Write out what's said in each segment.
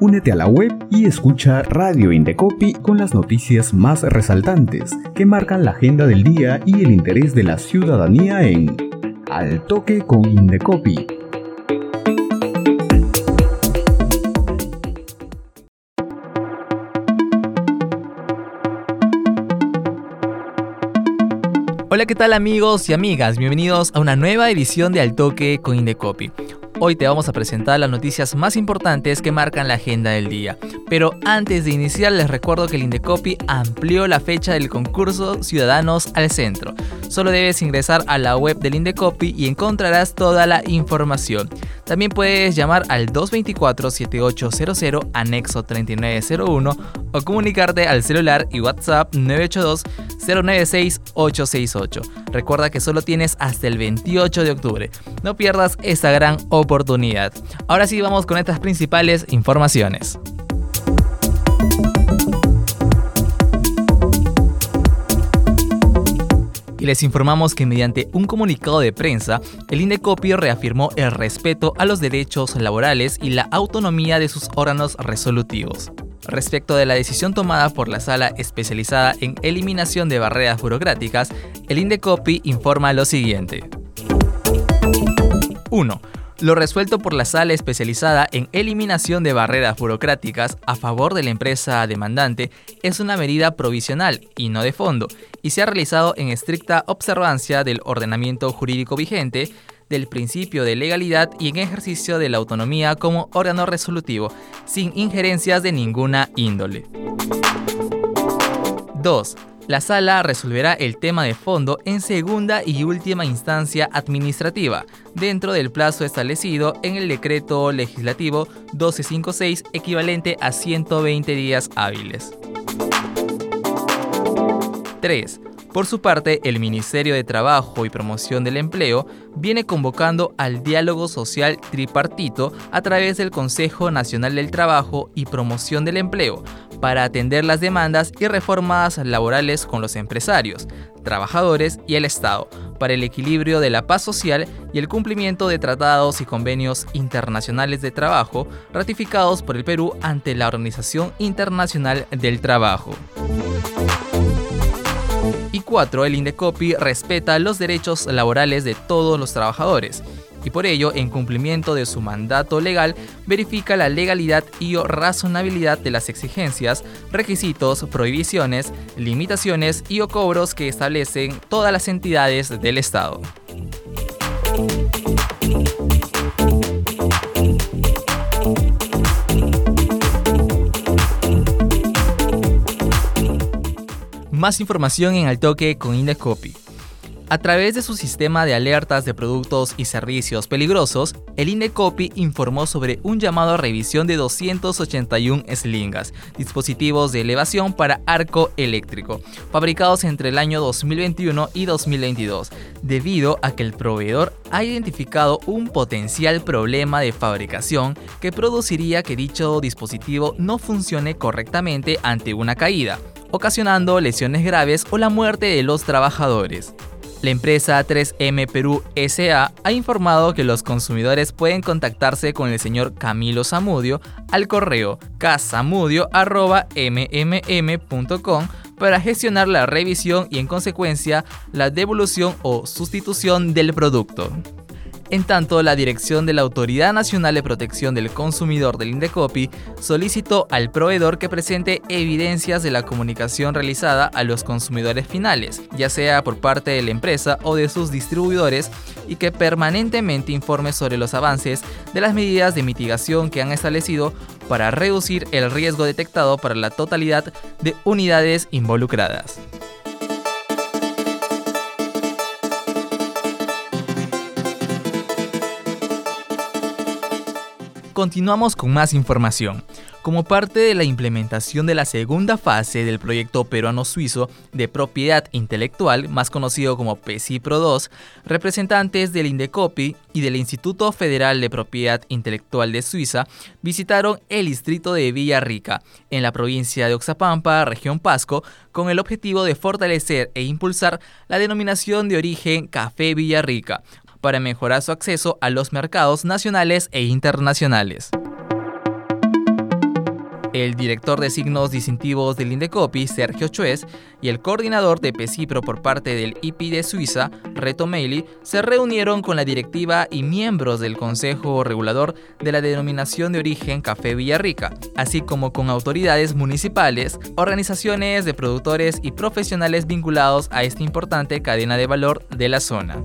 Únete a la web y escucha Radio Indecopi con las noticias más resaltantes que marcan la agenda del día y el interés de la ciudadanía en Al Toque con Indecopi. Hola, ¿qué tal amigos y amigas? Bienvenidos a una nueva edición de Al Toque con Indecopi. Hoy te vamos a presentar las noticias más importantes que marcan la agenda del día. Pero antes de iniciar les recuerdo que el Indecopi amplió la fecha del concurso Ciudadanos al Centro. Solo debes ingresar a la web del Indecopi y encontrarás toda la información. También puedes llamar al 224-7800 anexo 3901 o comunicarte al celular y WhatsApp 982-096-868. Recuerda que solo tienes hasta el 28 de octubre. No pierdas esta gran oportunidad. Ahora sí vamos con estas principales informaciones. Y les informamos que mediante un comunicado de prensa, el Indecopi reafirmó el respeto a los derechos laborales y la autonomía de sus órganos resolutivos. Respecto de la decisión tomada por la sala especializada en eliminación de barreras burocráticas, el Indecopi informa lo siguiente. 1 lo resuelto por la sala especializada en eliminación de barreras burocráticas a favor de la empresa demandante es una medida provisional y no de fondo, y se ha realizado en estricta observancia del ordenamiento jurídico vigente, del principio de legalidad y en ejercicio de la autonomía como órgano resolutivo, sin injerencias de ninguna índole. 2. La sala resolverá el tema de fondo en segunda y última instancia administrativa, dentro del plazo establecido en el decreto legislativo 1256 equivalente a 120 días hábiles. 3. Por su parte, el Ministerio de Trabajo y Promoción del Empleo viene convocando al diálogo social tripartito a través del Consejo Nacional del Trabajo y Promoción del Empleo para atender las demandas y reformas laborales con los empresarios, trabajadores y el Estado, para el equilibrio de la paz social y el cumplimiento de tratados y convenios internacionales de trabajo ratificados por el Perú ante la Organización Internacional del Trabajo. Y 4. El Indecopi respeta los derechos laborales de todos los trabajadores y por ello, en cumplimiento de su mandato legal, verifica la legalidad y o razonabilidad de las exigencias, requisitos, prohibiciones, limitaciones y o cobros que establecen todas las entidades del Estado. Más información en el toque con Indescopy. A través de su sistema de alertas de productos y servicios peligrosos, el INECOPI informó sobre un llamado a revisión de 281 slingas, dispositivos de elevación para arco eléctrico, fabricados entre el año 2021 y 2022, debido a que el proveedor ha identificado un potencial problema de fabricación que produciría que dicho dispositivo no funcione correctamente ante una caída, ocasionando lesiones graves o la muerte de los trabajadores. La empresa 3M Perú SA ha informado que los consumidores pueden contactarse con el señor Camilo Zamudio al correo casamudio.mmm.com para gestionar la revisión y en consecuencia la devolución o sustitución del producto. En tanto, la dirección de la Autoridad Nacional de Protección del Consumidor del Indecopi solicitó al proveedor que presente evidencias de la comunicación realizada a los consumidores finales, ya sea por parte de la empresa o de sus distribuidores, y que permanentemente informe sobre los avances de las medidas de mitigación que han establecido para reducir el riesgo detectado para la totalidad de unidades involucradas. Continuamos con más información. Como parte de la implementación de la segunda fase del proyecto peruano-suizo de propiedad intelectual, más conocido como PECIPRO 2, representantes del INDECOPI y del Instituto Federal de Propiedad Intelectual de Suiza visitaron el distrito de Villarrica, en la provincia de Oxapampa, región Pasco, con el objetivo de fortalecer e impulsar la denominación de origen Café Villarrica, para mejorar su acceso a los mercados nacionales e internacionales. el director de signos distintivos del Indecopi, Sergio Chuez, y el coordinador de PECIPRO por parte del IP de Suiza, Reto Meili, se reunieron con la directiva y miembros del Consejo Regulador de la Denominación de Origen Café Villarrica, así como con autoridades municipales, organizaciones de productores y profesionales vinculados a esta importante cadena de valor de la zona.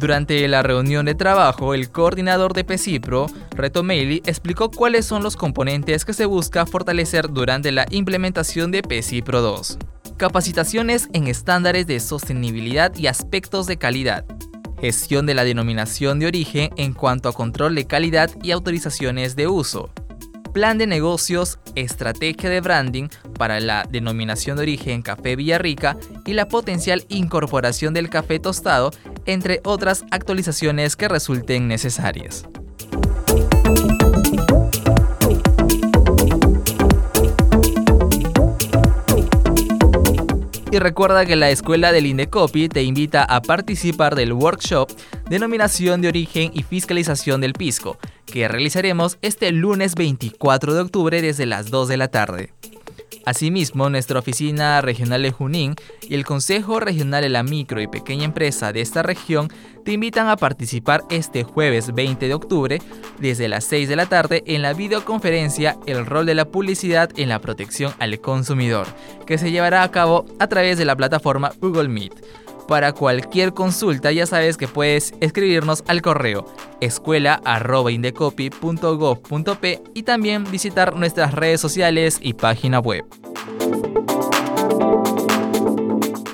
Durante la reunión de trabajo, el coordinador de PECIPRO, Reto Meili, explicó cuáles son los componentes que se busca fortalecer durante la implementación de PECIPRO 2. Capacitaciones en estándares de sostenibilidad y aspectos de calidad. Gestión de la denominación de origen en cuanto a control de calidad y autorizaciones de uso plan de negocios, estrategia de branding para la denominación de origen Café Villarrica y la potencial incorporación del café tostado, entre otras actualizaciones que resulten necesarias. Y recuerda que la escuela del Indecopi te invita a participar del workshop Denominación de Origen y Fiscalización del Pisco, que realizaremos este lunes 24 de octubre desde las 2 de la tarde. Asimismo, nuestra oficina regional de Junín y el Consejo Regional de la Micro y Pequeña Empresa de esta región te invitan a participar este jueves 20 de octubre desde las 6 de la tarde en la videoconferencia El rol de la publicidad en la protección al consumidor, que se llevará a cabo a través de la plataforma Google Meet. Para cualquier consulta ya sabes que puedes escribirnos al correo escuela.indecopy.gov.p y también visitar nuestras redes sociales y página web.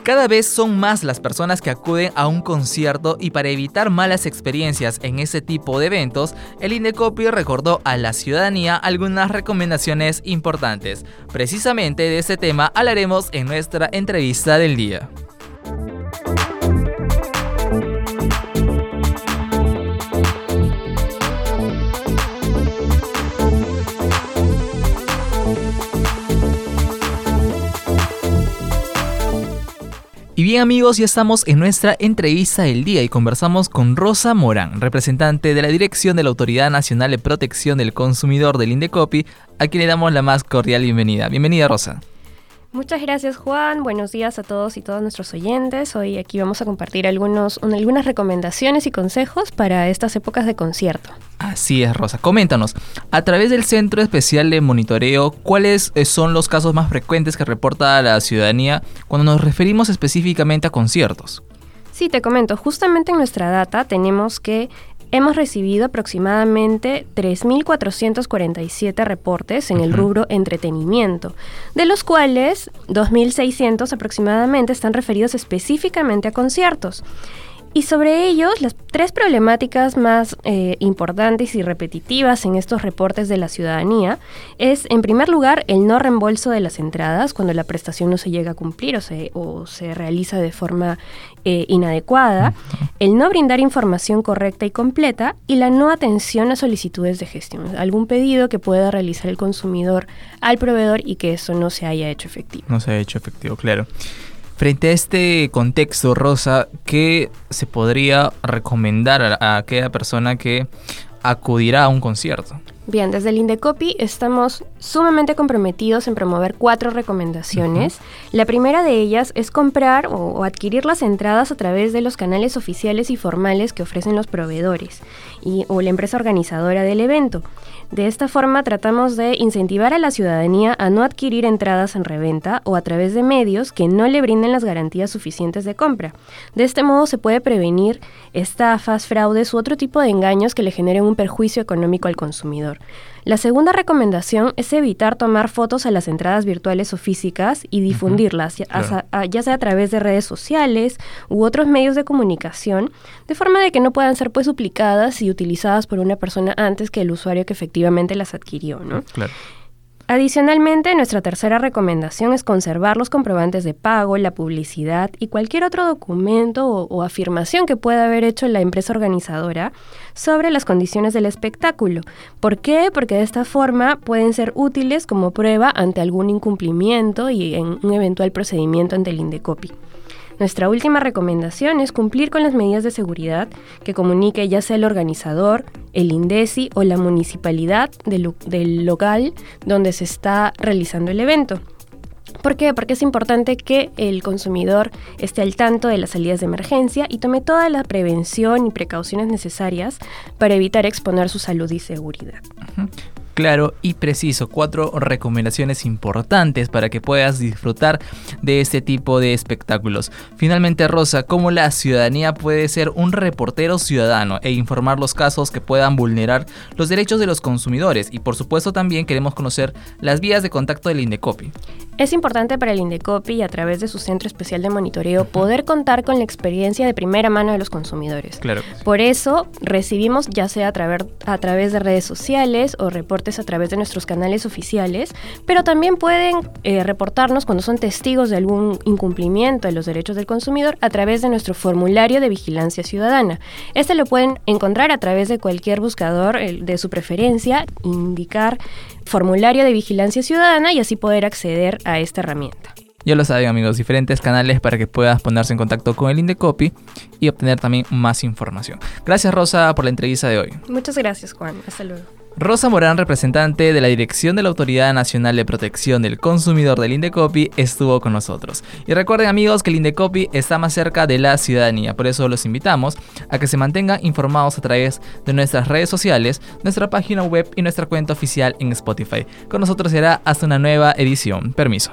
Cada vez son más las personas que acuden a un concierto y para evitar malas experiencias en ese tipo de eventos, el Indecopy recordó a la ciudadanía algunas recomendaciones importantes. Precisamente de este tema hablaremos en nuestra entrevista del día. Y bien amigos, ya estamos en nuestra entrevista del día y conversamos con Rosa Morán, representante de la Dirección de la Autoridad Nacional de Protección del Consumidor del Indecopi, a quien le damos la más cordial bienvenida. Bienvenida Rosa. Muchas gracias Juan, buenos días a todos y todas nuestros oyentes. Hoy aquí vamos a compartir algunas recomendaciones y consejos para estas épocas de concierto. Así es Rosa, coméntanos, a través del Centro Especial de Monitoreo, ¿cuáles eh, son los casos más frecuentes que reporta la ciudadanía cuando nos referimos específicamente a conciertos? Sí, te comento, justamente en nuestra data tenemos que hemos recibido aproximadamente 3.447 reportes en el rubro entretenimiento, de los cuales 2.600 aproximadamente están referidos específicamente a conciertos. Y sobre ellos, las tres problemáticas más eh, importantes y repetitivas en estos reportes de la ciudadanía es, en primer lugar, el no reembolso de las entradas cuando la prestación no se llega a cumplir o se, o se realiza de forma eh, inadecuada, el no brindar información correcta y completa y la no atención a solicitudes de gestión. Algún pedido que pueda realizar el consumidor al proveedor y que eso no se haya hecho efectivo. No se ha hecho efectivo, claro. Frente a este contexto, Rosa, ¿qué se podría recomendar a, aquella persona que acudirá a un concierto? Bien, desde el Indecopi estamos sumamente comprometidos en promover cuatro recomendaciones. La primera de ellas es comprar o, adquirir las entradas a través de los canales oficiales y formales que ofrecen los proveedores y, o la empresa organizadora del evento. De esta forma tratamos de incentivar a la ciudadanía a no adquirir entradas en reventa o a través de medios que no le brinden las garantías suficientes de compra. De este modo se puede prevenir estafas, fraudes u otro tipo de engaños que le generen un perjuicio económico al consumidor. La segunda recomendación es evitar tomar fotos a las entradas virtuales o físicas y difundirlas, ya, sea a través de redes sociales u otros medios de comunicación, de forma de que no puedan ser pues duplicadas y utilizadas por una persona antes que el usuario que efectivamente las adquirió, ¿no? Claro. Adicionalmente, nuestra tercera recomendación es conservar los comprobantes de pago, la publicidad y cualquier otro documento o, afirmación que pueda haber hecho la empresa organizadora sobre las condiciones del espectáculo. ¿Por qué? Porque de esta forma pueden ser útiles como prueba ante algún incumplimiento y en un eventual procedimiento ante el INDECOPI. Nuestra última recomendación es cumplir con las medidas de seguridad que comunique ya sea el organizador, el INDECI o la municipalidad del, local donde se está realizando el evento. ¿Por qué? Porque es importante que el consumidor esté al tanto de las salidas de emergencia y tome toda la prevención y precauciones necesarias para evitar exponer su salud y seguridad claro y preciso. Cuatro recomendaciones importantes para que puedas disfrutar de este tipo de espectáculos. Finalmente, Rosa, ¿cómo la ciudadanía puede ser un reportero ciudadano e informar los casos que puedan vulnerar los derechos de los consumidores? Y por supuesto también queremos conocer las vías de contacto del Indecopi. Es importante para el Indecopi a través de su centro especial de monitoreo poder contar con la experiencia de primera mano de los consumidores. Claro. Por eso recibimos ya sea a través, a través de redes sociales o reportes a través de nuestros canales oficiales, pero también pueden eh, reportarnos cuando son testigos de algún incumplimiento de los derechos del consumidor a través de nuestro formulario de vigilancia ciudadana. Este lo pueden encontrar a través de cualquier buscador de su preferencia, indicar formulario de vigilancia ciudadana y así poder acceder a esta herramienta. Ya lo saben amigos, diferentes canales para que puedas ponerse en contacto con el Indecopy y obtener también más información. Gracias Rosa por la entrevista de hoy. Muchas gracias Juan, hasta luego. Rosa Morán, representante de la Dirección de la Autoridad Nacional de Protección del Consumidor del Indecopi, estuvo con nosotros. Y recuerden amigos que el Indecopi está más cerca de la ciudadanía, por eso los invitamos a que se mantengan informados a través de nuestras redes sociales, nuestra página web y nuestra cuenta oficial en Spotify. Con nosotros será hasta una nueva edición. Permiso.